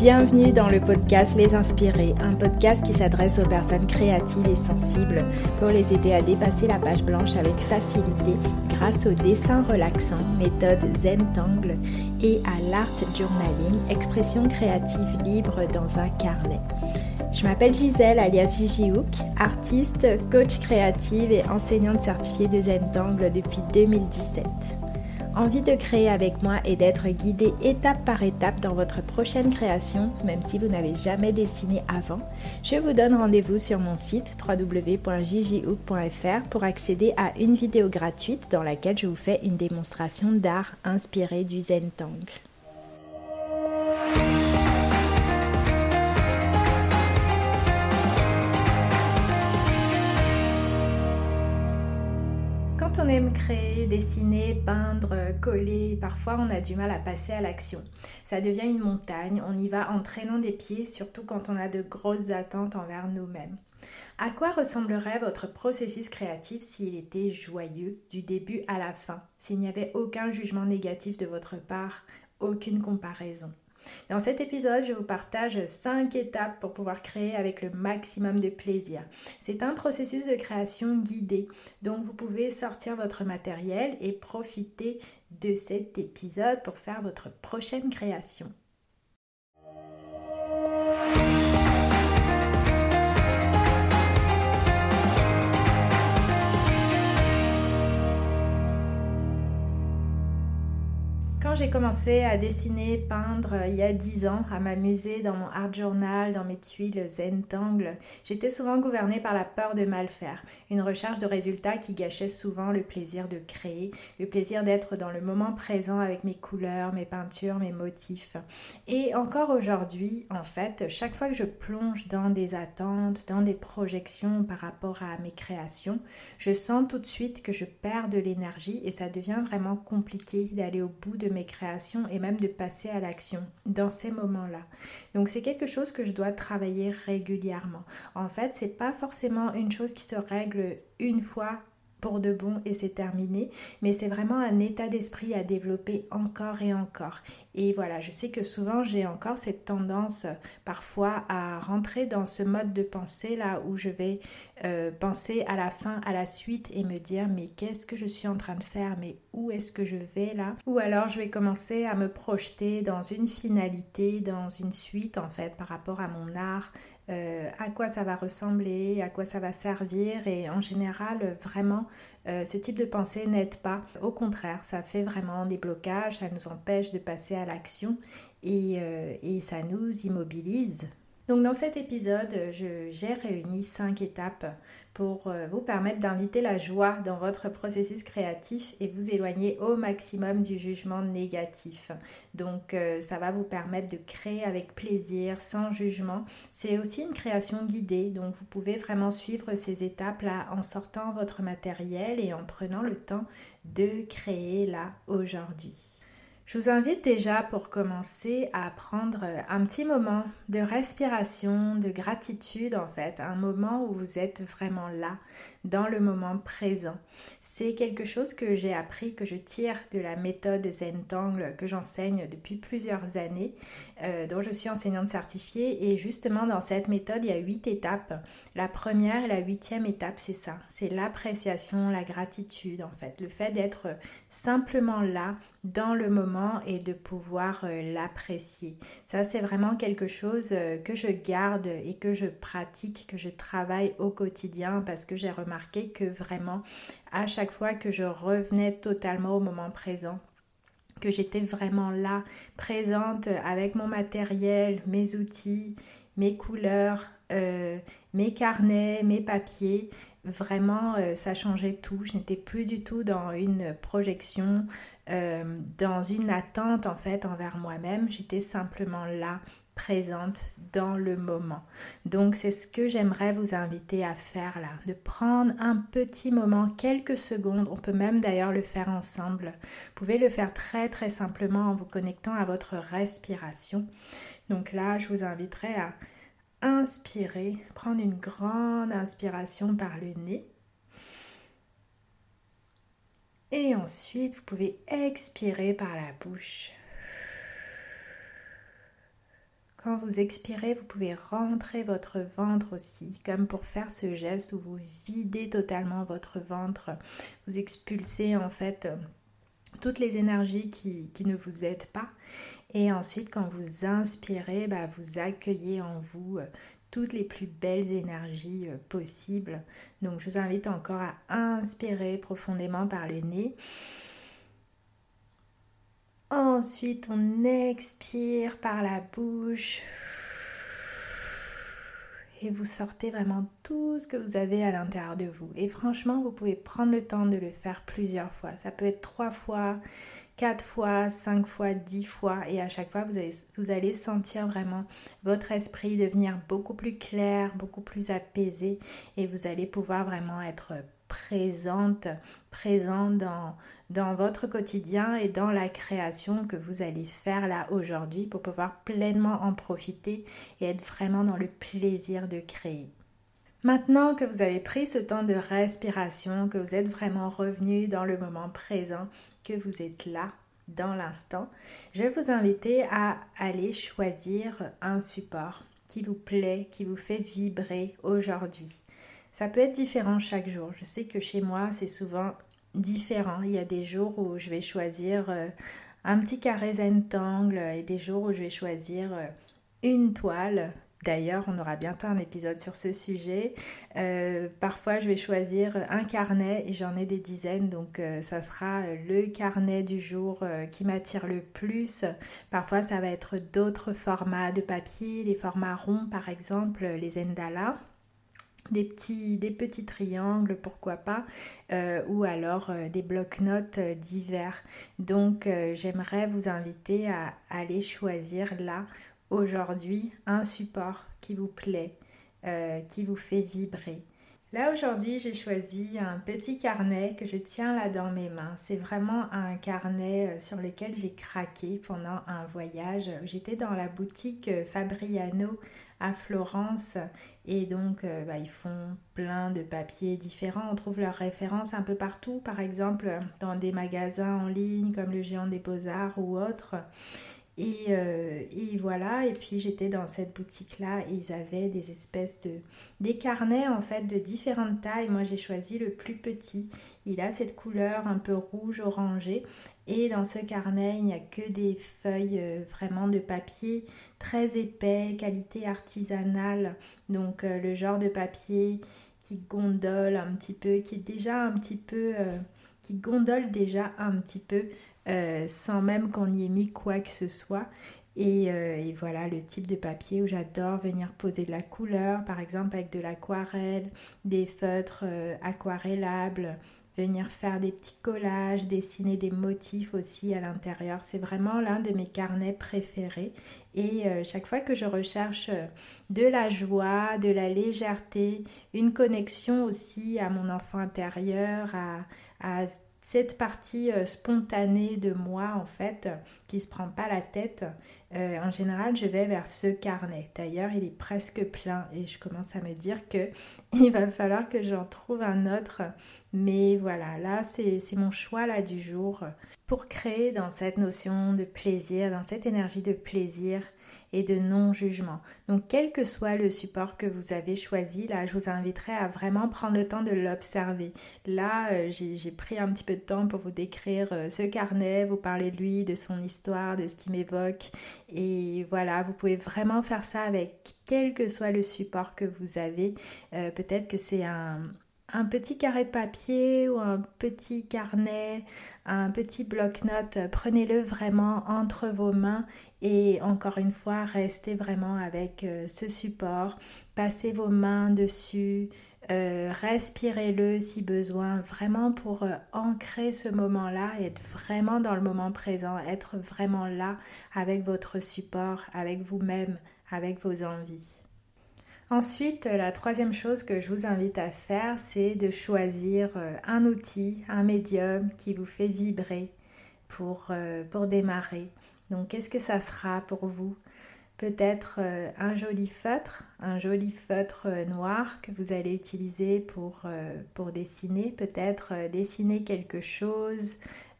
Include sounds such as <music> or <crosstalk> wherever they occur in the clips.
Bienvenue dans le podcast Les Inspirés, un podcast qui s'adresse aux personnes créatives et sensibles pour les aider à dépasser la page blanche avec facilité grâce au dessin relaxant, méthode Zentangle et à l'art journaling, expression créative libre dans un carnet. Je m'appelle Gisèle alias Gigi Hook, artiste, coach créative et enseignante certifiée de Zentangle depuis 2017. Envie de créer avec moi et d'être guidé étape par étape dans votre prochaine création, même si vous n'avez jamais dessiné avant, je vous donne rendez-vous sur mon site www.jjhook.fr pour accéder à une vidéo gratuite dans laquelle je vous fais une démonstration d'art inspirée du Zentangle. On aime créer, dessiner, peindre, coller, parfois on a du mal à passer à l'action. Ça devient une montagne, on y va en traînant des pieds, surtout quand on a de grosses attentes envers nous-mêmes. À quoi ressemblerait votre processus créatif s'il était joyeux du début à la fin, s'il n'y avait aucun jugement négatif de votre part, aucune comparaison? Dans cet épisode, je vous partage 5 étapes pour pouvoir créer avec le maximum de plaisir. C'est un processus de création guidé, donc vous pouvez sortir votre matériel et profiter de cet épisode pour faire votre prochaine création. J'ai commencé à dessiner, peindre euh, il y a 10 ans, à m'amuser dans mon art journal, dans mes tuiles Zentangle, j'étais souvent gouvernée par la peur de mal faire, une recherche de résultats qui gâchait souvent le plaisir de créer, le plaisir d'être dans le moment présent avec mes couleurs, mes peintures, mes motifs. Et encore aujourd'hui, en fait, chaque fois que je plonge dans des attentes, dans des projections par rapport à mes créations, je sens tout de suite que je perds de l'énergie et ça devient vraiment compliqué d'aller au bout de mes création et même de passer à l'action dans ces moments-là. Donc c'est quelque chose que je dois travailler régulièrement. En fait, c'est pas forcément une chose qui se règle une fois pour de bon et c'est terminé, mais c'est vraiment un état d'esprit à développer encore et encore. Et voilà, je sais que souvent j'ai encore cette tendance parfois à rentrer dans ce mode de pensée là où je vais euh, penser à la fin, à la suite et me dire mais qu'est-ce que je suis en train de faire, mais où est-ce que je vais là? Ou alors je vais commencer à me projeter dans une finalité, dans une suite en fait par rapport à mon art, euh, à quoi ça va ressembler, à quoi ça va servir. Et en général vraiment euh, ce type de pensée n'aide pas. Au contraire, ça fait vraiment des blocages, ça nous empêche de passer à l'action et, euh, et ça nous immobilise. Donc dans cet épisode, j'ai réuni cinq étapes pour euh, vous permettre d'inviter la joie dans votre processus créatif et vous éloigner au maximum du jugement négatif. Donc euh, ça va vous permettre de créer avec plaisir, sans jugement. C'est aussi une création guidée, donc vous pouvez vraiment suivre ces étapes-là en sortant votre matériel et en prenant le temps de créer là aujourd'hui. Je vous invite déjà pour commencer à prendre un petit moment de respiration, de gratitude en fait, un moment où vous êtes vraiment là, dans le moment présent. C'est quelque chose que j'ai appris, que je tire de la méthode Zentangle que j'enseigne depuis plusieurs années, euh, dont je suis enseignante certifiée. Et justement, dans cette méthode, il y a huit étapes. La première et la huitième étape, c'est ça, c'est l'appréciation, la gratitude en fait, le fait d'être simplement là dans le moment et de pouvoir euh, l'apprécier. Ça, c'est vraiment quelque chose euh, que je garde et que je pratique, que je travaille au quotidien parce que j'ai remarqué que vraiment, à chaque fois que je revenais totalement au moment présent, que j'étais vraiment là, présente avec mon matériel, mes outils, mes couleurs, euh, mes carnets, mes papiers, vraiment ça changeait tout. Je n'étais plus du tout dans une projection, euh, dans une attente en fait envers moi-même. J'étais simplement là, présente dans le moment. Donc c'est ce que j'aimerais vous inviter à faire là, de prendre un petit moment, quelques secondes. On peut même d'ailleurs le faire ensemble. Vous pouvez le faire très très simplement en vous connectant à votre respiration. Donc là, je vous inviterai à inspirer, prendre une grande inspiration par le nez. Et ensuite, vous pouvez expirer par la bouche. Quand vous expirez, vous pouvez rentrer votre ventre aussi, comme pour faire ce geste où vous videz totalement votre ventre. Vous expulsez en fait toutes les énergies qui, ne vous aident pas. Et ensuite, quand vous inspirez, bah, vous accueillez en vous euh, toutes les plus belles énergies euh, possibles. Donc, je vous invite encore à inspirer profondément par le nez. Ensuite, on expire par la bouche. Et vous sortez vraiment tout ce que vous avez à l'intérieur de vous. Et franchement, vous pouvez prendre le temps de le faire plusieurs fois. Ça peut être trois fois, quatre fois, cinq fois, dix fois. Et à chaque fois, vous allez, vous allez sentir vraiment votre esprit devenir beaucoup plus clair, beaucoup plus apaisé. Et vous allez pouvoir vraiment être présente, présent dans, dans votre quotidien et dans la création que vous allez faire là aujourd'hui pour pouvoir pleinement en profiter et être vraiment dans le plaisir de créer. Maintenant que vous avez pris ce temps de respiration, que vous êtes vraiment revenu dans le moment présent, que vous êtes là dans l'instant, je vais vous inviter à aller choisir un support qui vous plaît, qui vous fait vibrer aujourd'hui. Ça peut être différent chaque jour. Je sais que chez moi, c'est souvent différent. Il y a des jours où je vais choisir euh, un petit carré zentangle et des jours où je vais choisir euh, une toile. D'ailleurs, on aura bientôt un épisode sur ce sujet. Euh, parfois, je vais choisir un carnet et j'en ai des dizaines, donc ça sera le carnet du jour qui m'attire le plus. Parfois, ça va être d'autres formats de papier, les formats ronds par exemple, les Endala des petits, triangles, pourquoi pas, euh, ou alors euh, des blocs-notes euh, divers. Donc j'aimerais vous inviter à aller choisir là, aujourd'hui, un support qui vous plaît, qui vous fait vibrer. Là aujourd'hui j'ai choisi un petit carnet que je tiens là dans mes mains. C'est vraiment un carnet sur lequel j'ai craqué pendant un voyage. J'étais dans la boutique Fabriano à Florence et donc euh, bah, ils font plein de papiers différents. On trouve leurs références un peu partout, par exemple dans des magasins en ligne comme le Géant des Beaux-Arts ou autres. Et, euh, et, voilà, et puis j'étais dans cette boutique-là et ils avaient des espèces de... des carnets en fait de différentes tailles. Moi j'ai choisi le plus petit. Il a cette couleur un peu rouge orangé et dans ce carnet, il n'y a que des feuilles euh, vraiment de papier très épais, qualité artisanale. Donc euh, le genre de papier qui gondole un petit peu, qui est déjà un petit peu... Qui gondole déjà un petit peu sans même qu'on y ait mis quoi que ce soit. Et, et, voilà le type de papier où j'adore venir poser de la couleur, par exemple avec de l'aquarelle, des feutres aquarellables, venir faire des petits collages, dessiner des motifs aussi à l'intérieur. C'est vraiment l'un de mes carnets préférés. Et euh, chaque fois que je recherche euh, de la joie, de la légèreté, une connexion aussi à mon enfant intérieur, à cette partie euh, spontanée de moi en fait qui se prend pas la tête en général je vais vers ce carnet. D'ailleurs il est presque plein et je commence à me dire que <laughs> il va falloir que j'en trouve un autre. Mais voilà, là, c'est mon choix là du jour. Pour créer dans cette notion de plaisir, dans cette énergie de plaisir et de non-jugement. Donc, quel que soit le support que vous avez choisi, là, je vous inviterai à vraiment prendre le temps de l'observer. Là, euh, j'ai pris un petit peu de temps pour vous décrire euh, ce carnet, vous parler de lui, de son histoire, de ce qui m'évoque. Et voilà, vous pouvez vraiment faire ça avec quel que soit le support que vous avez. Euh, peut-être que c'est un un petit carré de papier ou un petit carnet, un petit bloc-notes, prenez-le vraiment entre vos mains et encore une fois, restez vraiment avec euh, ce support, passez vos mains dessus, euh, respirez-le si besoin, vraiment pour euh, ancrer ce moment-là, être vraiment dans le moment présent, être vraiment là avec votre support, avec vous-même, avec vos envies. Ensuite, la troisième chose que je vous invite à faire, c'est de choisir euh, un outil, un médium qui vous fait vibrer pour, euh, démarrer. Donc, qu'est-ce que ça sera pour vous? Peut-être euh, un joli feutre, un joli feutre noir que vous allez utiliser pour, pour dessiner, peut-être dessiner quelque chose,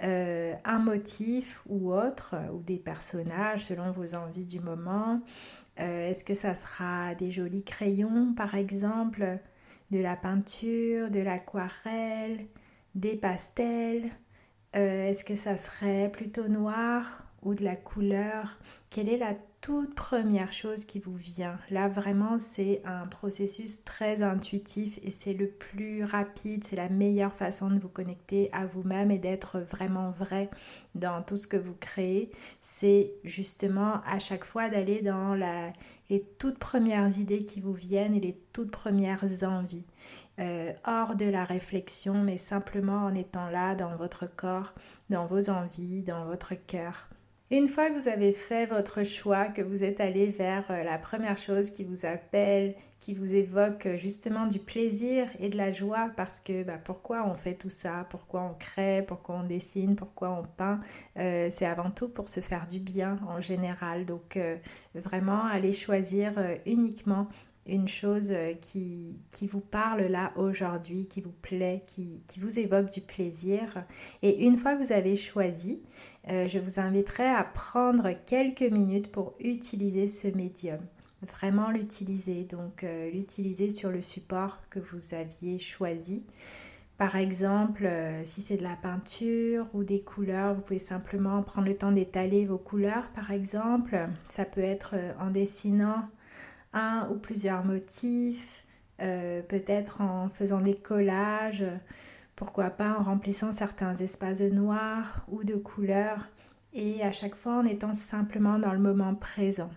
un motif ou autre, ou des personnages selon vos envies du moment, Est-ce que ça sera des jolis crayons par exemple, de la peinture, de l'aquarelle, des pastels Est-ce que ça serait plutôt noir ou de la couleur? Quelle est la toute première chose qui vous vient. Là, vraiment, c'est un processus très intuitif et c'est le plus rapide, c'est la meilleure façon de vous connecter à vous-même et d'être vraiment vrai dans tout ce que vous créez. C'est justement à chaque fois d'aller dans les toutes premières idées qui vous viennent et les toutes premières envies. Euh, hors de la réflexion, mais simplement en étant là dans votre corps, dans vos envies, dans votre cœur. Une fois que vous avez fait votre choix, que vous êtes allé vers euh, la première chose qui vous appelle, qui vous évoque euh, justement du plaisir et de la joie, parce que bah, pourquoi on fait tout ça, pourquoi on crée, pourquoi on dessine, pourquoi on peint, euh, c'est avant tout pour se faire du bien en général. Donc vraiment aller choisir uniquement une chose qui, qui, vous parle là aujourd'hui, qui vous plaît, qui, vous évoque du plaisir. Et une fois que vous avez choisi, euh, je vous inviterai à prendre quelques minutes pour utiliser ce médium. Vraiment l'utiliser, donc euh, l'utiliser sur le support que vous aviez choisi. Par exemple, euh, si c'est de la peinture ou des couleurs, vous pouvez simplement prendre le temps d'étaler vos couleurs, par exemple. Ça peut être en dessinant un ou plusieurs motifs, peut-être en faisant des collages pourquoi pas en remplissant certains espaces de noir ou de couleur et à chaque fois en étant simplement dans le moment présent.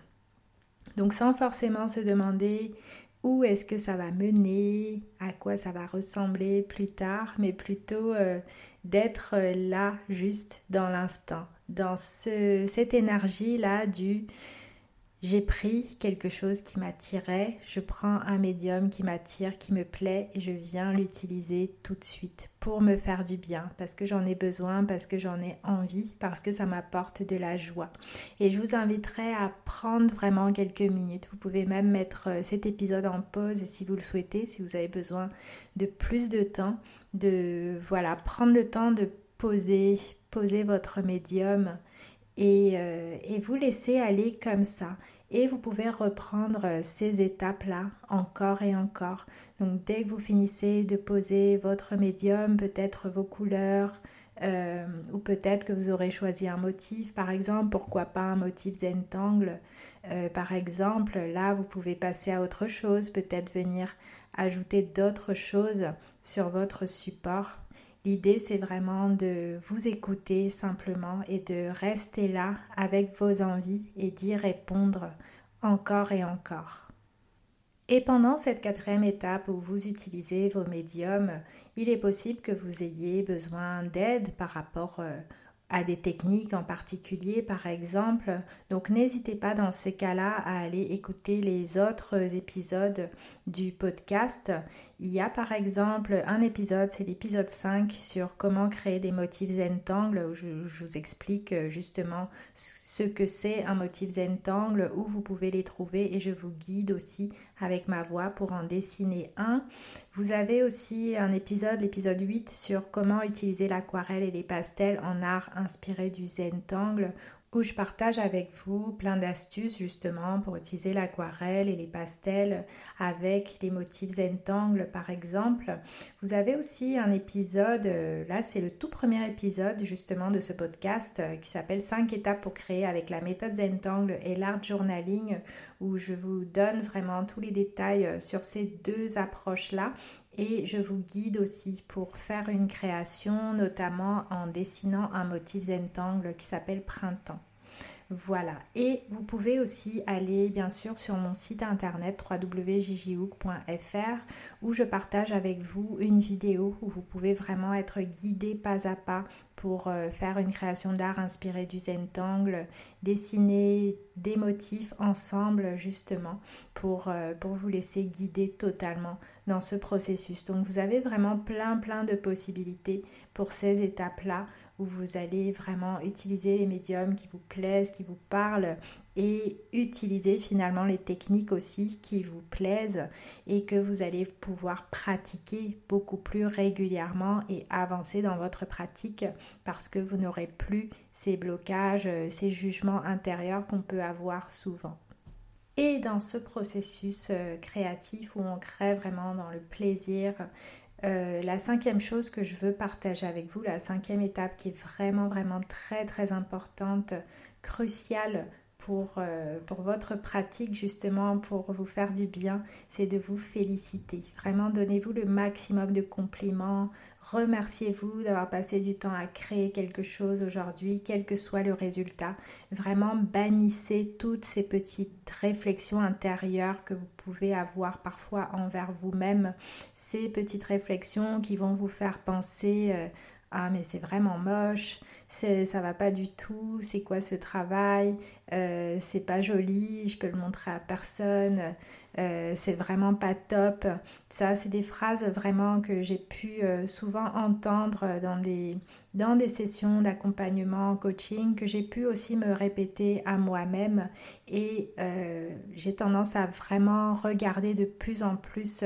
Donc sans forcément se demander où est-ce que ça va mener, à quoi ça va ressembler plus tard, mais plutôt euh, d'être là juste dans l'instant, dans cette énergie-là du j'ai pris quelque chose qui m'attirait, je prends un médium qui m'attire, qui me plaît et je viens l'utiliser tout de suite pour me faire du bien, parce que j'en ai besoin, parce que j'en ai envie, parce que ça m'apporte de la joie. Et je vous inviterai à prendre vraiment quelques minutes. Vous pouvez même mettre euh, cet épisode en pause si vous le souhaitez, si vous avez besoin de plus de temps, de voilà, prendre le temps de poser, poser votre médium euh, et, vous laissez aller comme ça. Et vous pouvez reprendre euh, ces étapes-là encore et encore. Donc dès que vous finissez de poser votre médium, peut-être vos couleurs, euh, ou peut-être que vous aurez choisi un motif, par exemple, pourquoi pas un motif Zentangle, par exemple, là vous pouvez passer à autre chose, peut-être venir ajouter d'autres choses sur votre support L'idée, c'est vraiment de vous écouter simplement et de rester là avec vos envies et d'y répondre encore et encore. Et pendant cette quatrième étape où vous utilisez vos médiums, il est possible que vous ayez besoin d'aide par rapport euh, à des techniques en particulier, par exemple. Donc n'hésitez pas dans ces cas-là à aller écouter les autres épisodes du podcast. Il y a par exemple un épisode, c'est l'épisode 5 sur comment créer des motifs Zentangle, où je, vous explique justement ce que c'est un motif Zentangle, où vous pouvez les trouver et je vous guide aussi avec ma voix pour en dessiner un. Vous avez aussi un épisode, l'épisode 8, sur comment utiliser l'aquarelle et les pastels en art inspiré du Zentangle où je partage avec vous plein d'astuces justement pour utiliser l'aquarelle et les pastels avec les motifs Zentangle par exemple. Vous avez aussi un épisode, euh, là c'est le tout premier épisode justement de ce podcast euh, qui s'appelle 5 étapes pour créer avec la méthode Zentangle et l'art journaling où je vous donne vraiment tous les détails euh, sur ces deux approches-là et je vous guide aussi pour faire une création, notamment en dessinant un motif Zentangle qui s'appelle Printemps. Voilà, et vous pouvez aussi aller bien sûr sur mon site internet www.jjhook.fr où je partage avec vous une vidéo où vous pouvez vraiment être guidé pas à pas pour euh, faire une création d'art inspirée du Zentangle, dessiner des motifs ensemble justement pour, euh, pour vous laisser guider totalement dans ce processus. Donc vous avez vraiment plein plein de possibilités pour ces étapes-là vous allez vraiment utiliser les médiums qui vous plaisent, qui vous parlent et utiliser finalement les techniques aussi qui vous plaisent et que vous allez pouvoir pratiquer beaucoup plus régulièrement et avancer dans votre pratique parce que vous n'aurez plus ces blocages, ces jugements intérieurs qu'on peut avoir souvent. Et dans ce processus euh, créatif où on crée vraiment dans le plaisir, euh, la cinquième chose que je veux partager avec vous, la cinquième étape qui est vraiment, vraiment très, très importante, cruciale pour, euh, pour votre pratique, justement, pour vous faire du bien, c'est de vous féliciter. Vraiment, donnez-vous le maximum de compliments, Remerciez-vous d'avoir passé du temps à créer quelque chose aujourd'hui, quel que soit le résultat. Vraiment bannissez toutes ces petites réflexions intérieures que vous pouvez avoir parfois envers vous-même. Ces petites réflexions qui vont vous faire penser euh, ah mais c'est vraiment moche, ça va pas du tout, c'est quoi ce travail, euh, c'est pas joli, je peux le montrer à personne, euh, c'est vraiment pas top. Ça, c'est des phrases vraiment que j'ai pu euh, souvent entendre dans des, dans des sessions d'accompagnement, coaching, que j'ai pu aussi me répéter à moi-même. Et j'ai tendance à vraiment regarder de plus en plus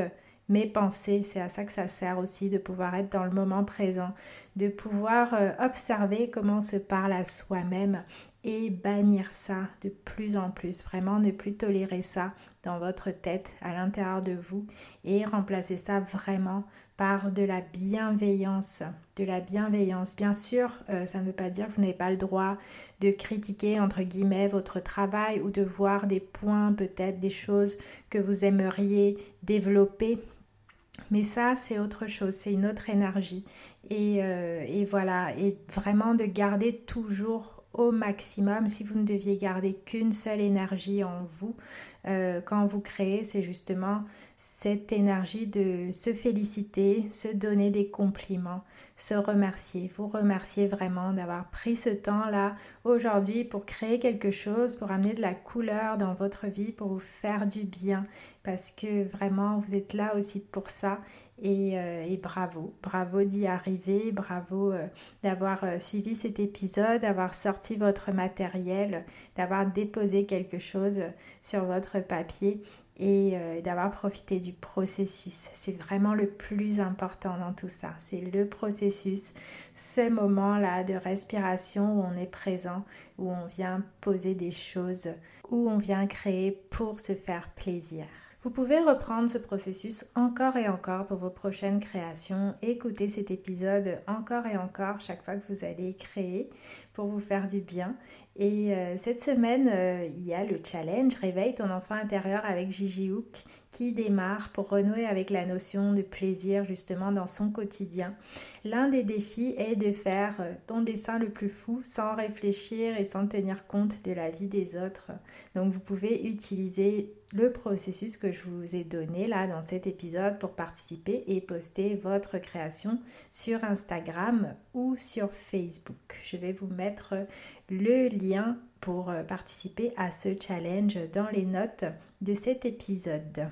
mes pensées. C'est à ça que ça sert aussi de pouvoir être dans le moment présent, de pouvoir euh, observer comment on se parle à soi-même et bannir ça de plus en plus. Vraiment ne plus tolérer ça dans votre tête, à l'intérieur de vous et remplacer ça vraiment par de la bienveillance. De la bienveillance. Bien sûr, euh, ça ne veut pas dire que vous n'avez pas le droit de critiquer, entre guillemets, votre travail ou de voir des points, peut-être des choses que vous aimeriez développer mais ça, c'est autre chose, c'est une autre énergie. Et, euh, et, voilà, et vraiment de garder toujours au maximum, si vous ne deviez garder qu'une seule énergie en vous, euh, quand vous créez, c'est justement cette énergie de se féliciter, se donner des compliments, se remercier. Vous remercier vraiment d'avoir pris ce temps-là aujourd'hui pour créer quelque chose, pour amener de la couleur dans votre vie, pour vous faire du bien, parce que vraiment vous êtes là aussi pour ça. Et, euh, bravo, bravo d'y arriver, bravo euh, d'avoir suivi cet épisode, d'avoir sorti votre matériel, d'avoir déposé quelque chose sur votre papier et euh, d'avoir profité du processus. C'est vraiment le plus important dans tout ça. C'est le processus, ce moment-là de respiration où on est présent, où on vient poser des choses, où on vient créer pour se faire plaisir. Vous pouvez reprendre ce processus encore et encore pour vos prochaines créations, écouter cet épisode encore et encore chaque fois que vous allez créer pour vous faire du bien. Et euh, cette semaine, euh, il y a le challenge Réveille ton enfant intérieur avec Gigi Hook qui démarre pour renouer avec la notion de plaisir justement dans son quotidien. L'un des défis est de faire euh, ton dessin le plus fou sans réfléchir et sans tenir compte de la vie des autres. Donc vous pouvez utiliser le processus que je vous ai donné là dans cet épisode pour participer et poster votre création sur Instagram ou sur Facebook. Je vais vous mettre le lien pour euh, participer à ce challenge dans les notes de cet épisode.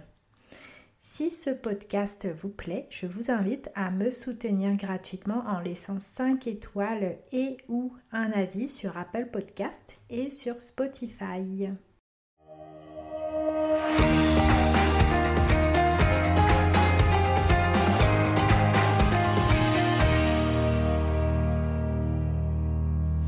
Si ce podcast vous plaît, je vous invite à me soutenir gratuitement en laissant 5 étoiles et ou un avis sur Apple Podcast et sur Spotify.